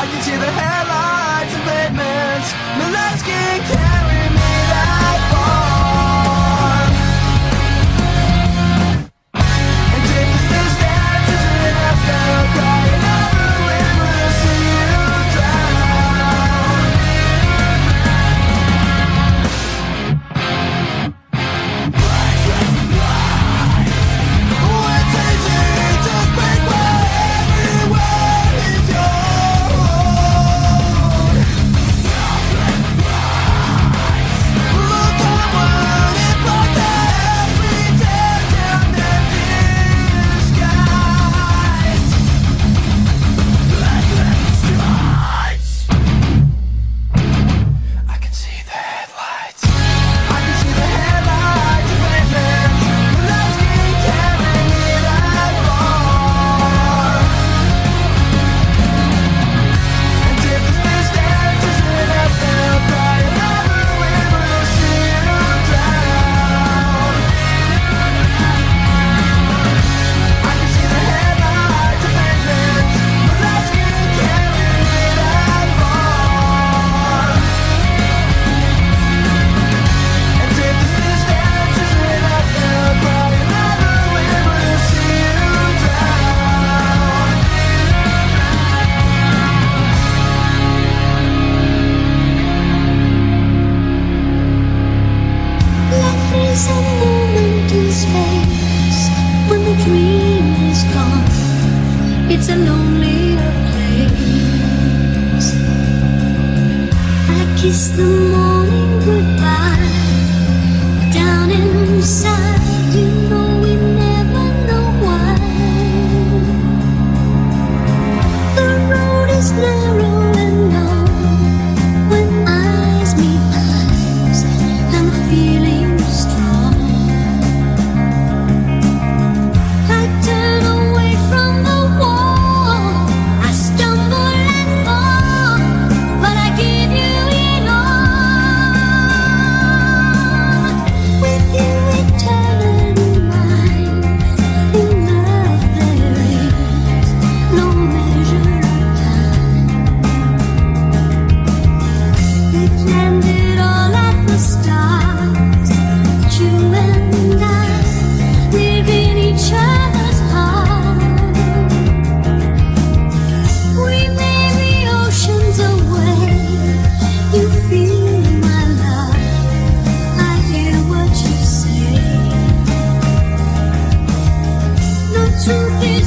I can see the headlights and pavements. a moment in space when the dream is gone. It's a lonelier place. I kiss the morning goodbye. Down inside, you know we never know why. The road is narrow.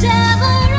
devil